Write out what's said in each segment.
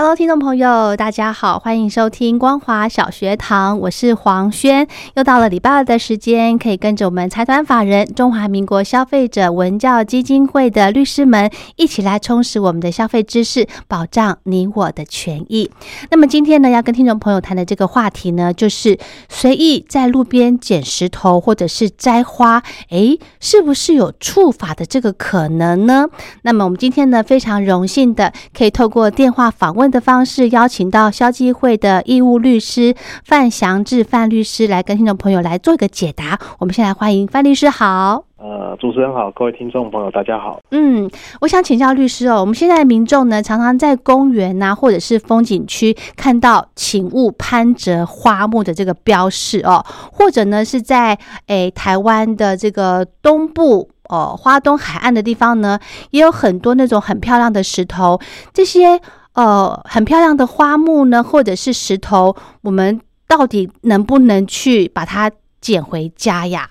Hello，听众朋友，大家好，欢迎收听光华小学堂，我是黄轩。又到了礼拜二的时间，可以跟着我们财团法人中华民国消费者文教基金会的律师们一起来充实我们的消费知识，保障你我的权益。那么今天呢，要跟听众朋友谈的这个话题呢，就是随意在路边捡石头或者是摘花，诶，是不是有触法的这个可能呢？那么我们今天呢，非常荣幸的可以透过电话访问。的方式邀请到消基会的义务律师范祥志范律师来跟听众朋友来做一个解答。我们先来欢迎范律师，好。呃，主持人好，各位听众朋友，大家好。嗯，我想请教律师哦，我们现在民众呢，常常在公园呐，或者是风景区看到“请勿攀折花木”的这个标示哦，或者呢是在诶台湾的这个东部哦花东海岸的地方呢，也有很多那种很漂亮的石头，这些。呃，很漂亮的花木呢，或者是石头，我们到底能不能去把它捡回家呀？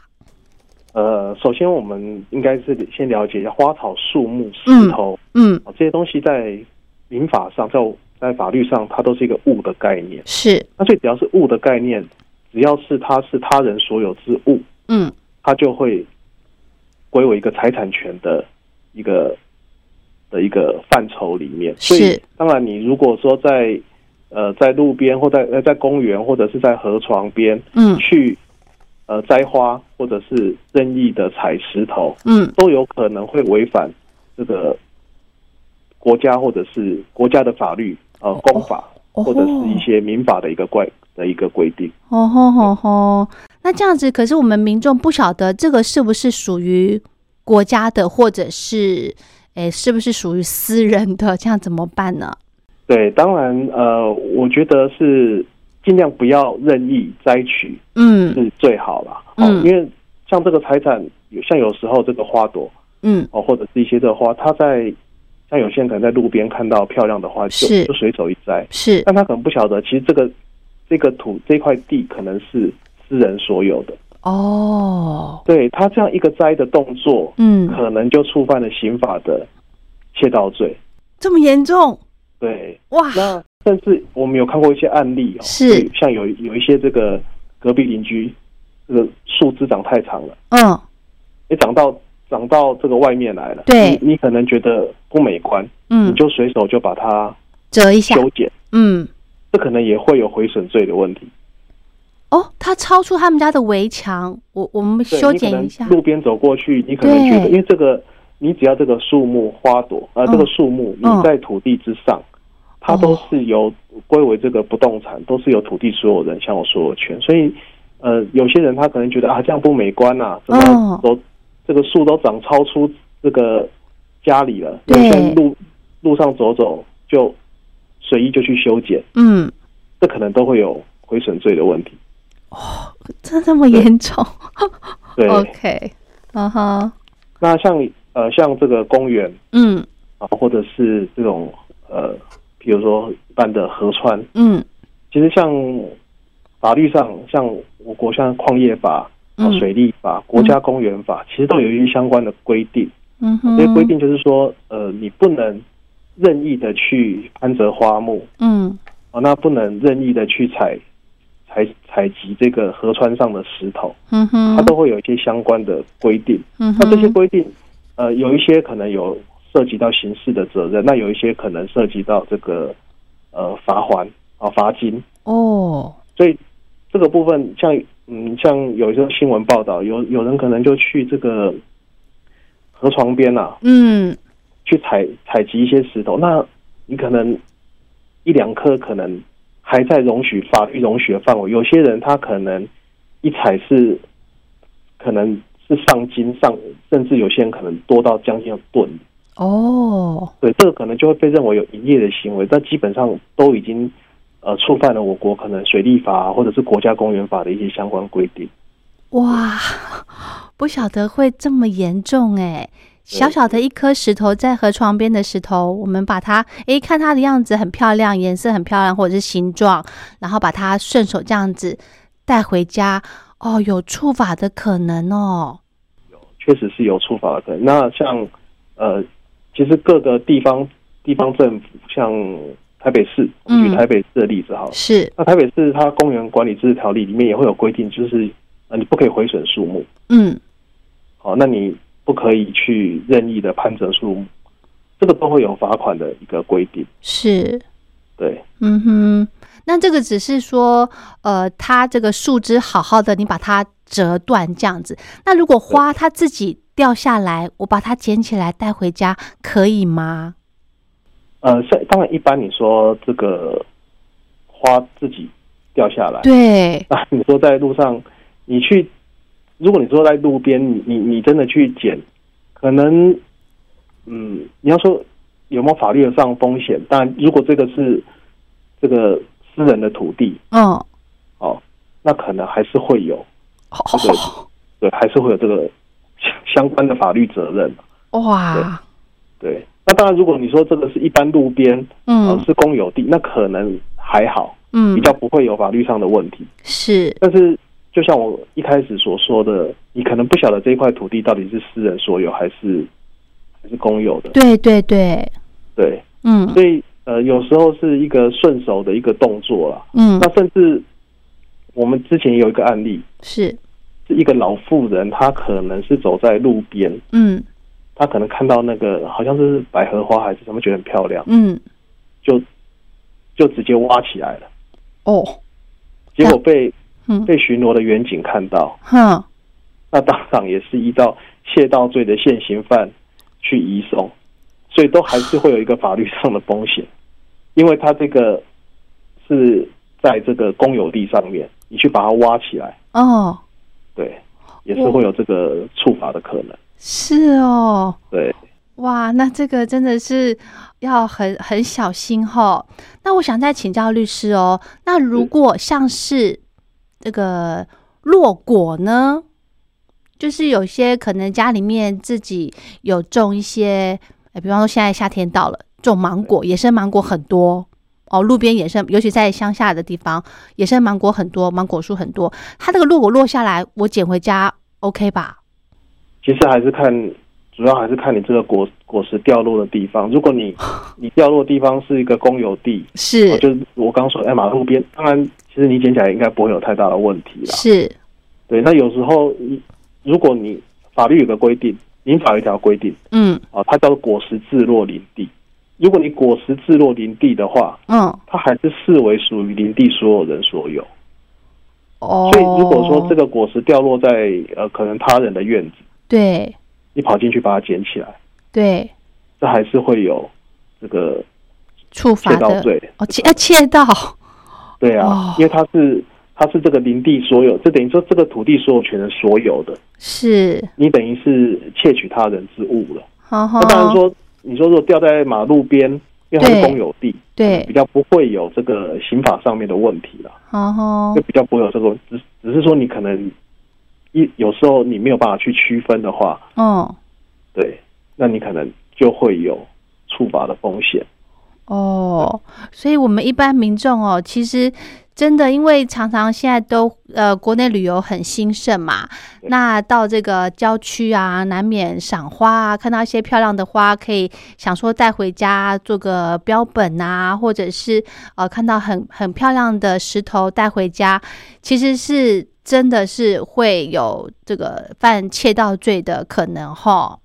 呃，首先我们应该是先了解一下花草树木、石头，嗯，这些东西在民法上，在在法律上，它都是一个物的概念。是，那最只要是物的概念，只要是它是他人所有之物，嗯，它就会归为一个财产权的一个。的一个范畴里面，所以当然，你如果说在呃在路边或在呃在公园或者是在河床边，嗯，去呃摘花或者是任意的踩石头，嗯，都有可能会违反这个国家或者是国家的法律，呃，公法或者是一些民法的一个规的一个规定。哦吼吼吼，那这样子，可是我们民众不晓得这个是不是属于国家的，或者是。哎，是不是属于私人的？这样怎么办呢？对，当然，呃，我觉得是尽量不要任意摘取，嗯，是最好了。嗯，因为像这个财产，像有时候这个花朵，嗯，哦，或者是一些这花，它在像有些人可能在路边看到漂亮的花，就就随手一摘，是，但他可能不晓得，其实这个这个土这块地可能是私人所有的。哦，对他这样一个摘的动作，嗯，可能就触犯了刑法的窃盗罪，这么严重？对，哇，那甚至我们有看过一些案例哦，是。像有有一些这个隔壁邻居，这个树枝长太长了，嗯，你长到长到这个外面来了，对，你可能觉得不美观，嗯，你就随手就把它折一下。修剪，嗯，这可能也会有毁损罪的问题。哦，它超出他们家的围墙，我我们修剪一下。路边走过去，你可能觉得，因为这个，你只要这个树木花朵，呃，这个树木你在土地之上，它都是由归为这个不动产，都是由土地所有人享有所有权。所以，呃，有些人他可能觉得啊，这样不美观呐，怎么都这个树都长超出这个家里了，在路路上走走就随意就去修剪，嗯，这可能都会有毁损罪的问题。哦，真这么严重？对，OK，嗯哼。那像呃，像这个公园，嗯，啊，或者是这种呃，比如说一般的河川，嗯，其实像法律上，像我国像矿业法、水利法、国家公园法，其实都有一些相关的规定。嗯哼，这些规定就是说，呃，你不能任意的去攀折花木，嗯，哦，那不能任意的去采。采采集这个河川上的石头，嗯哼，它都会有一些相关的规定。嗯，那这些规定，呃，有一些可能有涉及到刑事的责任，那有一些可能涉及到这个呃罚款啊罚金。哦，所以这个部分像嗯，像有一些新闻报道，有有人可能就去这个河床边啊，嗯，去采采集一些石头，那你可能一两颗可能还在容许法律容许的范围，有些人他可能一踩是可能是上斤上，甚至有些人可能多到将近吨。哦，对，这个可能就会被认为有营业的行为，但基本上都已经呃触犯了我国可能水利法或者是国家公园法的一些相关规定。哇，不晓得会这么严重哎！小小的一颗石头在河床边的石头，我们把它诶看它的样子很漂亮，颜色很漂亮，或者是形状，然后把它顺手这样子带回家，哦，有触法的可能哦。有，确实是有触法的可能。那像呃。其实各个地方地方政府，像台北市，举台北市的例子哈，是那台北市它公园管理自治条例里面也会有规定，就是呃你不可以毁损树木，嗯，好，那你不可以去任意的攀折树木，这个都会有罚款的一个规定，是，对，嗯哼，那这个只是说，呃，它这个树枝好好的，你把它折断这样子，那如果花它自己。掉下来，我把它捡起来带回家，可以吗？呃，当然，一般你说这个花自己掉下来，对。啊，你说在路上，你去，如果你说在路边，你你你真的去捡，可能，嗯，你要说有没有法律上风险？但如果这个是这个私人的土地，嗯，哦，那可能还是会有，这个对，还是会有这个。相关的法律责任。哇，对，那当然，如果你说这个是一般路边，嗯，是公有地，那可能还好，嗯，比较不会有法律上的问题。是，但是就像我一开始所说的，你可能不晓得这一块土地到底是私人所有还是还是公有的。对对对。对，嗯，所以呃，有时候是一个顺手的一个动作啦，嗯，那甚至我们之前有一个案例是。是一个老妇人，她可能是走在路边，嗯，她可能看到那个好像是百合花还是什么，觉得很漂亮，嗯，就就直接挖起来了，哦，结果被被巡逻的远警看到，哼，那当场也是依照窃盗罪的现行犯去移送，所以都还是会有一个法律上的风险，因为他这个是在这个公有地上面，你去把它挖起来，哦。对，也是会有这个处罚的可能。是哦，对，哇，那这个真的是要很很小心哈。那我想再请教律师哦，那如果像是这个落果呢，就是有些可能家里面自己有种一些，哎，比方说现在夏天到了，种芒果，野生芒果很多。哦，路边野生，尤其在乡下的地方，野生芒果很多，芒果树很多。它这个落果落下来，我捡回家，OK 吧？其实还是看，主要还是看你这个果果实掉落的地方。如果你 你掉落的地方是一个公有地，是，就是我刚说，哎，马路边，当然，其实你捡起来应该不会有太大的问题了。是，对。那有时候，如果你法律有个规定，民法有一条规定，嗯，啊，它叫做果实自落林地。如果你果实自落林地的话，嗯，它还是视为属于林地所有人所有。哦，所以如果说这个果实掉落在呃可能他人的院子，对，你跑进去把它捡起来，对，这还是会有这个触发的。罪。哦，窃窃盗，对啊，因为它是它是这个林地所有，这等于说这个土地所有权的所有的，是。你等于是窃取他人之物了。那当然说。你说如果掉在马路边，因为它是公有地，对，比较不会有这个刑法上面的问题了。哦，就比较不会有这个，只只是说你可能一有时候你没有办法去区分的话，哦，对，那你可能就会有处罚的风险。哦，所以我们一般民众哦，其实。真的，因为常常现在都呃，国内旅游很兴盛嘛，那到这个郊区啊，难免赏花啊，看到一些漂亮的花，可以想说带回家做个标本啊，或者是呃，看到很很漂亮的石头带回家，其实是真的是会有这个犯窃盗罪的可能哈。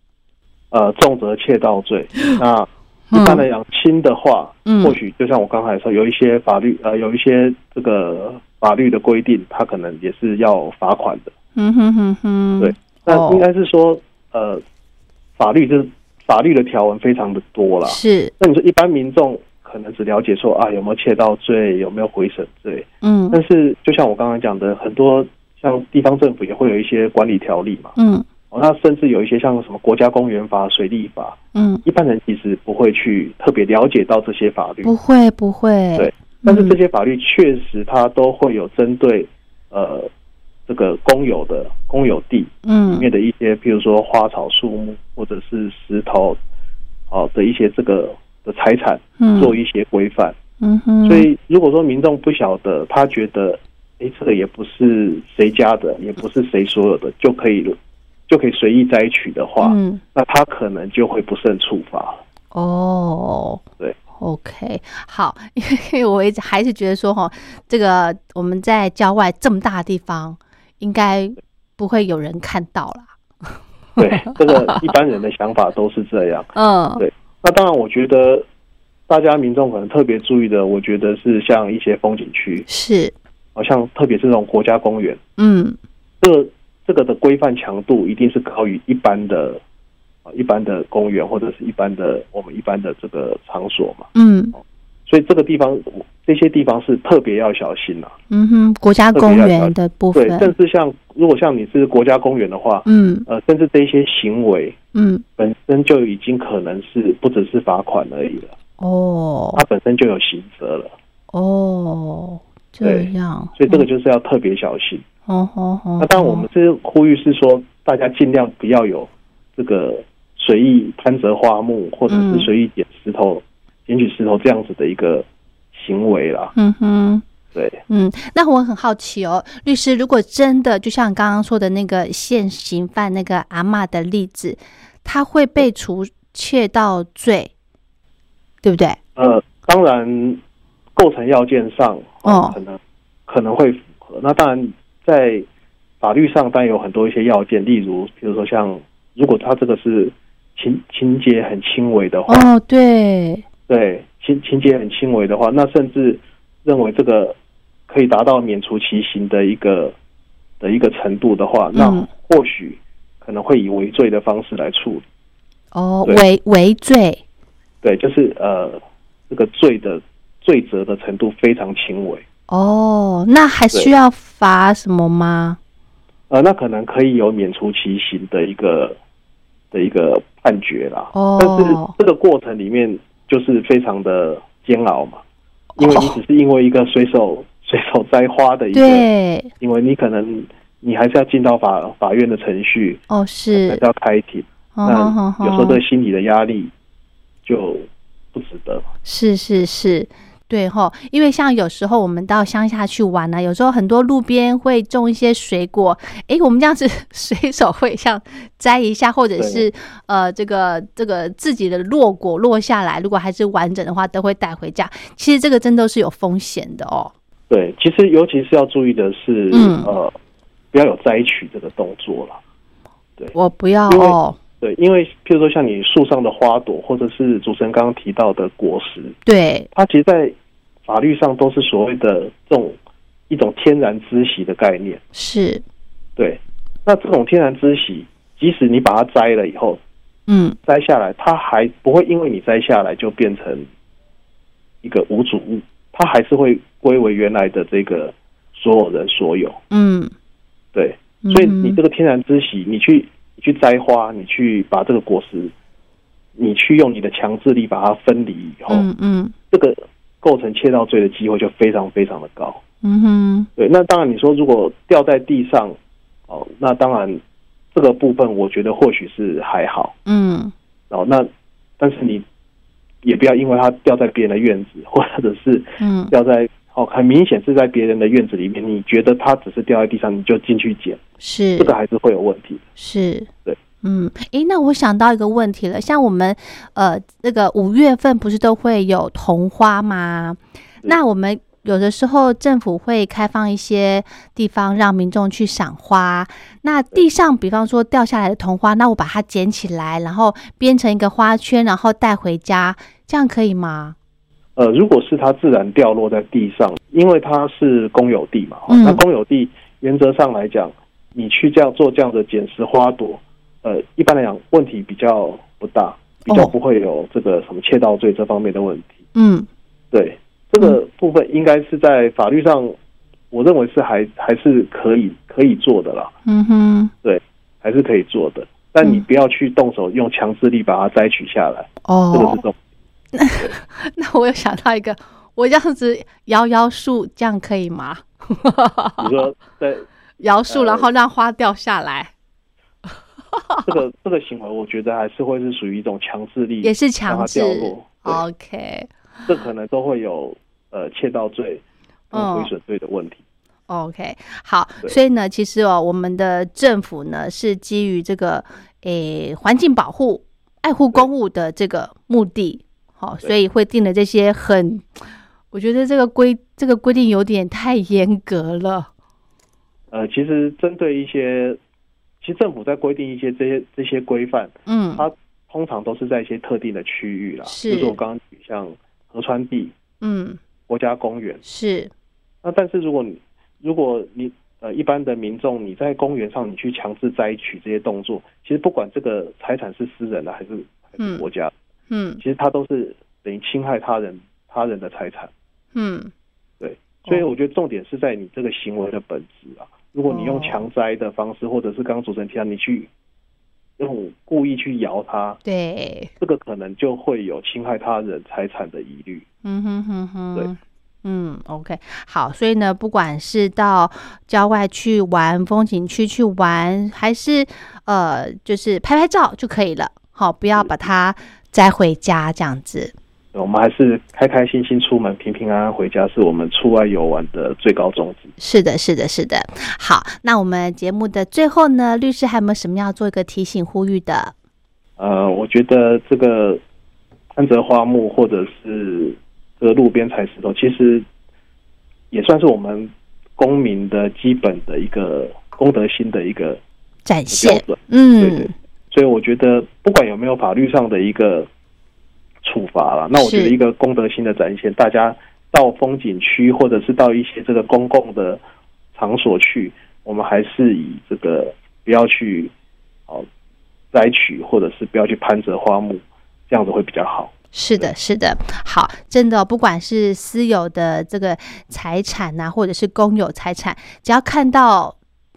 呃，重则窃盗罪，那。一般来讲，轻的话，或许就像我刚才说，有一些法律呃，有一些这个法律的规定，他可能也是要罚款的。嗯哼哼哼，对，那应该是说，呃，法律就是法律的条文非常的多了。是，那你说一般民众可能只了解说啊有没有窃盗罪，有没有毁损罪？嗯，但是就像我刚刚讲的，很多像地方政府也会有一些管理条例嘛。嗯，哦，那甚至有一些像什么国家公园法、水利法，嗯，一般人其实不会去特别了解到这些法律。不会，不会。对，但是这些法律确实它都会有针对呃。这个公有的公有地，嗯，里面的一些，譬如说花草树木或者是石头，好的一些这个的财产，嗯，做一些规范，嗯哼。所以如果说民众不晓得，他觉得，哎，这个也不是谁家的，也不是谁所有的，就可以就可以随意摘取的话，嗯，那他可能就会不慎处罚。哦，对，OK，好，因为我一直还是觉得说，哈，这个我们在郊外这么大的地方。应该不会有人看到啦。对，这个一般人的想法都是这样。嗯，对。那当然，我觉得大家民众可能特别注意的，我觉得是像一些风景区，是，好像特别是这种国家公园。嗯，这个这个的规范强度一定是高于一般的啊，一般的公园或者是一般的我们一般的这个场所嘛。嗯。所以这个地方，这些地方是特别要小心了。嗯哼，国家公园的部分，对，甚至像如果像你是国家公园的话，嗯，呃，甚至这些行为，嗯，本身就已经可能是不只是罚款而已了。哦，它本身就有刑责了。哦，这样，所以这个就是要特别小心。哦哦哦。那当然，我们这呼吁是说，大家尽量不要有这个随意攀折花木，或者是随意捡石头。捡取石头这样子的一个行为啦，嗯哼，对，嗯，那我很好奇哦，律师，如果真的就像刚刚说的那个现行犯那个阿妈的例子，他会被除窃盗罪，对不对？呃，当然，构成要件上，哦，可能可能会符合。那当然，在法律上，当然有很多一些要件，例如，比如说像，如果他这个是情情节很轻微的话，哦，对。对情情节很轻微的话，那甚至认为这个可以达到免除其刑的一个的一个程度的话，那或许可能会以违罪的方式来处理。哦，违违罪，对，就是呃，这个罪的罪责的程度非常轻微。哦，那还需要罚什么吗？呃，那可能可以有免除其刑的一个的一个判决啦。哦，但是这个过程里面。就是非常的煎熬嘛，因为你只是因为一个随手 随手摘花的一个，对因为你可能你还是要进到法法院的程序哦，是还是要开庭，那有时候对心理的压力就不值得。是是是。对哈，因为像有时候我们到乡下去玩呢，有时候很多路边会种一些水果，哎，我们这样子 随手会像摘一下，或者是呃，这个这个自己的落果落下来，如果还是完整的话，都会带回家。其实这个真都是有风险的哦。对，其实尤其是要注意的是，呃，不要有摘取这个动作了。对，我不要哦。对，因为譬如说像你树上的花朵，或者是主持人刚刚提到的果实，对，它其实，在法律上都是所谓的这种一种天然知息的概念，是，对。那这种天然知息，即使你把它摘了以后，嗯，摘下来，它还不会因为你摘下来就变成一个无主物，它还是会归为原来的这个所有人所有。嗯，对。所以你这个天然知息，你去你去摘花，你去把这个果实，你去用你的强制力把它分离以后，嗯嗯，这个。构成窃盗罪的机会就非常非常的高。嗯哼，对，那当然你说如果掉在地上，哦，那当然这个部分我觉得或许是还好。嗯，哦，那但是你也不要因为它掉在别人的院子，或者是嗯掉在哦很明显是在别人的院子里面，你觉得它只是掉在地上，你就进去捡，是这个还是会有问题。是，对。嗯，诶，那我想到一个问题了，像我们呃，那个五月份不是都会有桐花吗？那我们有的时候政府会开放一些地方让民众去赏花。那地上，比方说掉下来的桐花，那我把它捡起来，然后编成一个花圈，然后带回家，这样可以吗？呃，如果是它自然掉落在地上，因为它是公有地嘛，那公有地原则上来讲，你去这样做这样的捡拾花朵，呃，一般来讲问题比较不大，比较不会有这个什么窃盗罪这方面的问题。嗯，对，这个部分应该是在法律上，我认为是还还是可以可以做的啦。嗯哼，对，还是可以做的，但你不要去动手用强制力把它摘取下来。哦，这个是重。那我有想到一个，我这样子摇摇树，这样可以吗？你说在 摇树，然后让花掉下来，这个这个行为，我觉得还是会是属于一种强制力，也是强制。OK，这可能都会有呃窃盗罪、毁损罪的问题。OK，好，所以呢，其实哦，我们的政府呢是基于这个诶环境保护、爱护公物的这个目的。哦，所以会定了这些很，我觉得这个规这个规定有点太严格了。呃，其实针对一些，其实政府在规定一些这些这些规范，嗯，它通常都是在一些特定的区域啦，是，就是我刚刚举像河川地，嗯，国家公园是。那但是如果你如果你呃一般的民众你在公园上你去强制摘取这些动作，其实不管这个财产是私人的还是还是国家。嗯，其实它都是等于侵害他人他人的财产。嗯，对，所以我觉得重点是在你这个行为的本质啊。如果你用强摘的方式，或者是刚刚主持人提到你去用故意去摇它，对，这个可能就会有侵害他人财产的疑虑。嗯哼哼哼，对，嗯，OK，好，所以呢，不管是到郊外去玩风景区去玩，还是呃，就是拍拍照就可以了。好，不要把它。摘回家这样子，我们还是开开心心出门，平平安安回家，是我们出外游玩的最高宗旨。是的，是的，是的。好，那我们节目的最后呢，律师还有没有什么要做一个提醒呼吁的？呃，我觉得这个安泽花木或者是这个路边采石头，其实也算是我们公民的基本的一个公德心的一个展现。嗯，对对。所以我觉得，不管有没有法律上的一个处罚了，那我觉得一个公德心的展现，大家到风景区或者是到一些这个公共的场所去，我们还是以这个不要去哦摘取，或者是不要去攀折花木，这样子会比较好。是的，是的，好，真的，不管是私有的这个财产呐，或者是公有财产，只要看到，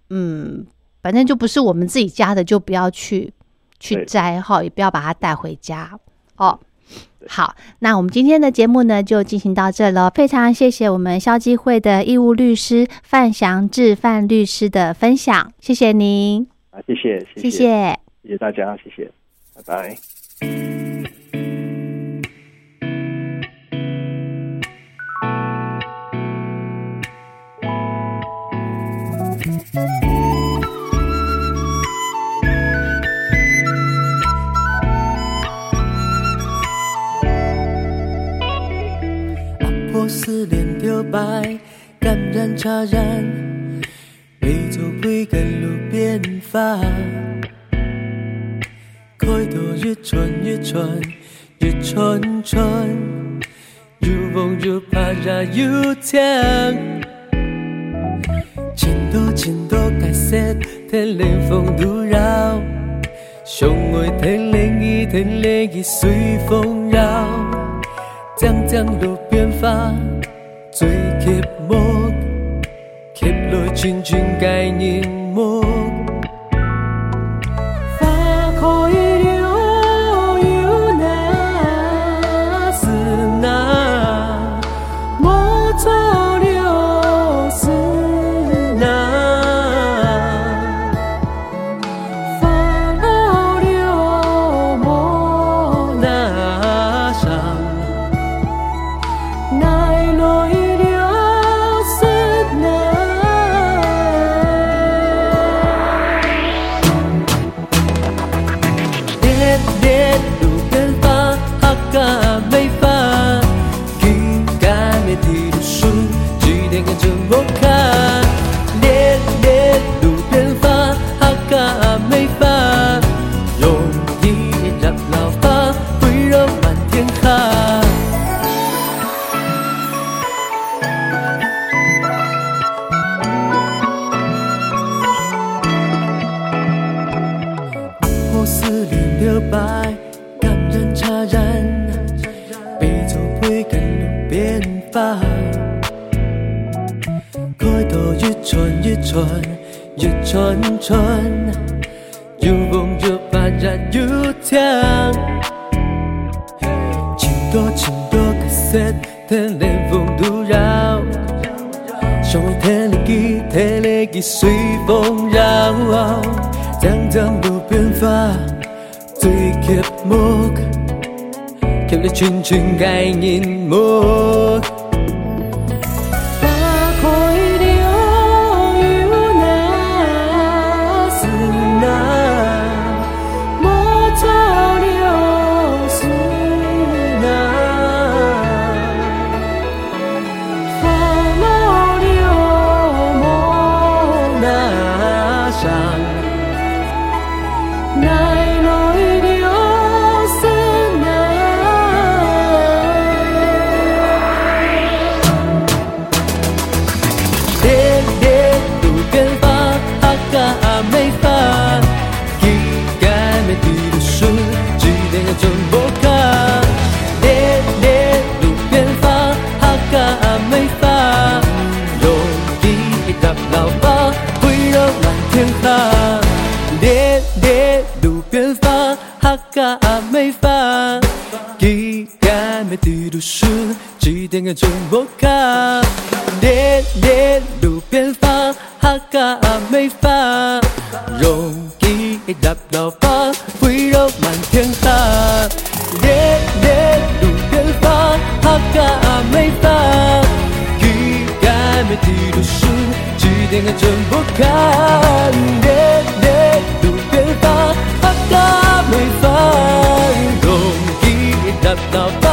嗯，反正就不是我们自己家的，就不要去。去摘哈，也不要把它带回家哦。好，那我们今天的节目呢，就进行到这了。非常谢谢我们消基会的义务律师范祥志范律师的分享，谢谢您啊，谢谢，谢谢，谢谢大家，谢谢，拜拜。思念着白，感染茶染，杯酒杯跟路边发。开头越穿越穿越穿穿，又梦又怕热又呛。千多千多改色，天冷风都绕，相爱天冷意天冷意随风绕，将将路边发。最寂寞，吸落清清概念看一串串，又梦又怕然又甜。情多情多个色，天连风都绕，想为天里记天里记随风绕，江江路边花，最刻木，刻了群群概念木。中摩卡，烈烈路边花，哈嘎美发，容易打到发，飞绕满天下。烈烈路边花，哈嘎美发，一干没地路数，几点个中摩卡，烈烈路边花，哈嘎美发，容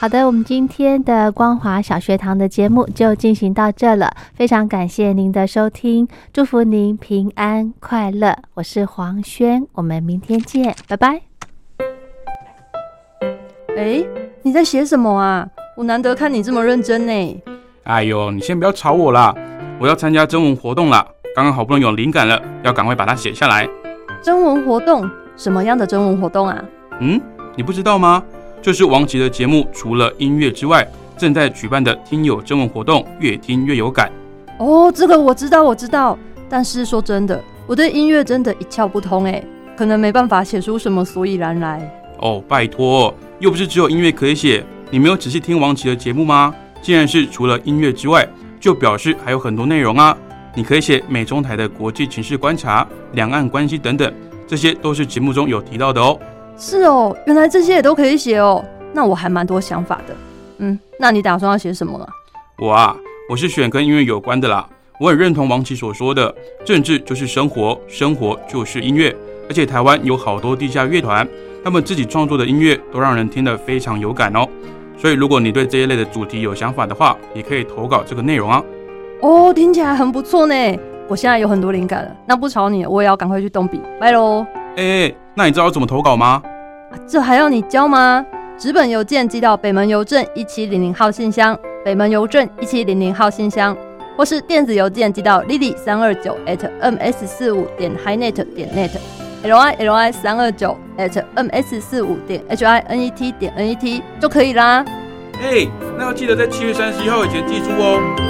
好的，我们今天的光华小学堂的节目就进行到这了，非常感谢您的收听，祝福您平安快乐。我是黄轩，我们明天见，拜拜。哎，你在写什么啊？我难得看你这么认真呢。哎呦，你先不要吵我啦，我要参加征文活动了，刚刚好不容易有灵感了，要赶快把它写下来。征文活动？什么样的征文活动啊？嗯，你不知道吗？就是王琦的节目，除了音乐之外，正在举办的听友征文活动，越听越有感。哦，这个我知道，我知道。但是说真的，我对音乐真的一窍不通哎，可能没办法写出什么所以然来。哦，拜托，又不是只有音乐可以写。你没有仔细听王琦的节目吗？既然是除了音乐之外，就表示还有很多内容啊。你可以写美中台的国际情势观察、两岸关系等等，这些都是节目中有提到的哦。是哦，原来这些也都可以写哦。那我还蛮多想法的。嗯，那你打算要写什么呢？我啊，我是选跟音乐有关的啦。我很认同王琦所说的，政治就是生活，生活就是音乐。而且台湾有好多地下乐团，他们自己创作的音乐都让人听得非常有感哦。所以如果你对这一类的主题有想法的话，也可以投稿这个内容啊。哦，听起来很不错呢。我现在有很多灵感了。那不吵你，我也要赶快去动笔。拜喽。哎，那你知道怎么投稿吗？这还要你教吗？纸本邮件寄到北门邮政一七零零号信箱，北门邮政一七零零号信箱，或是电子邮件寄到 lily 三二九 at ms 四五点 hinet 点 net，l i l i 三二九 at ms 四五点 h i n e t 点 n e t 就可以啦。哎，那要记得在七月三十一号以前寄出哦。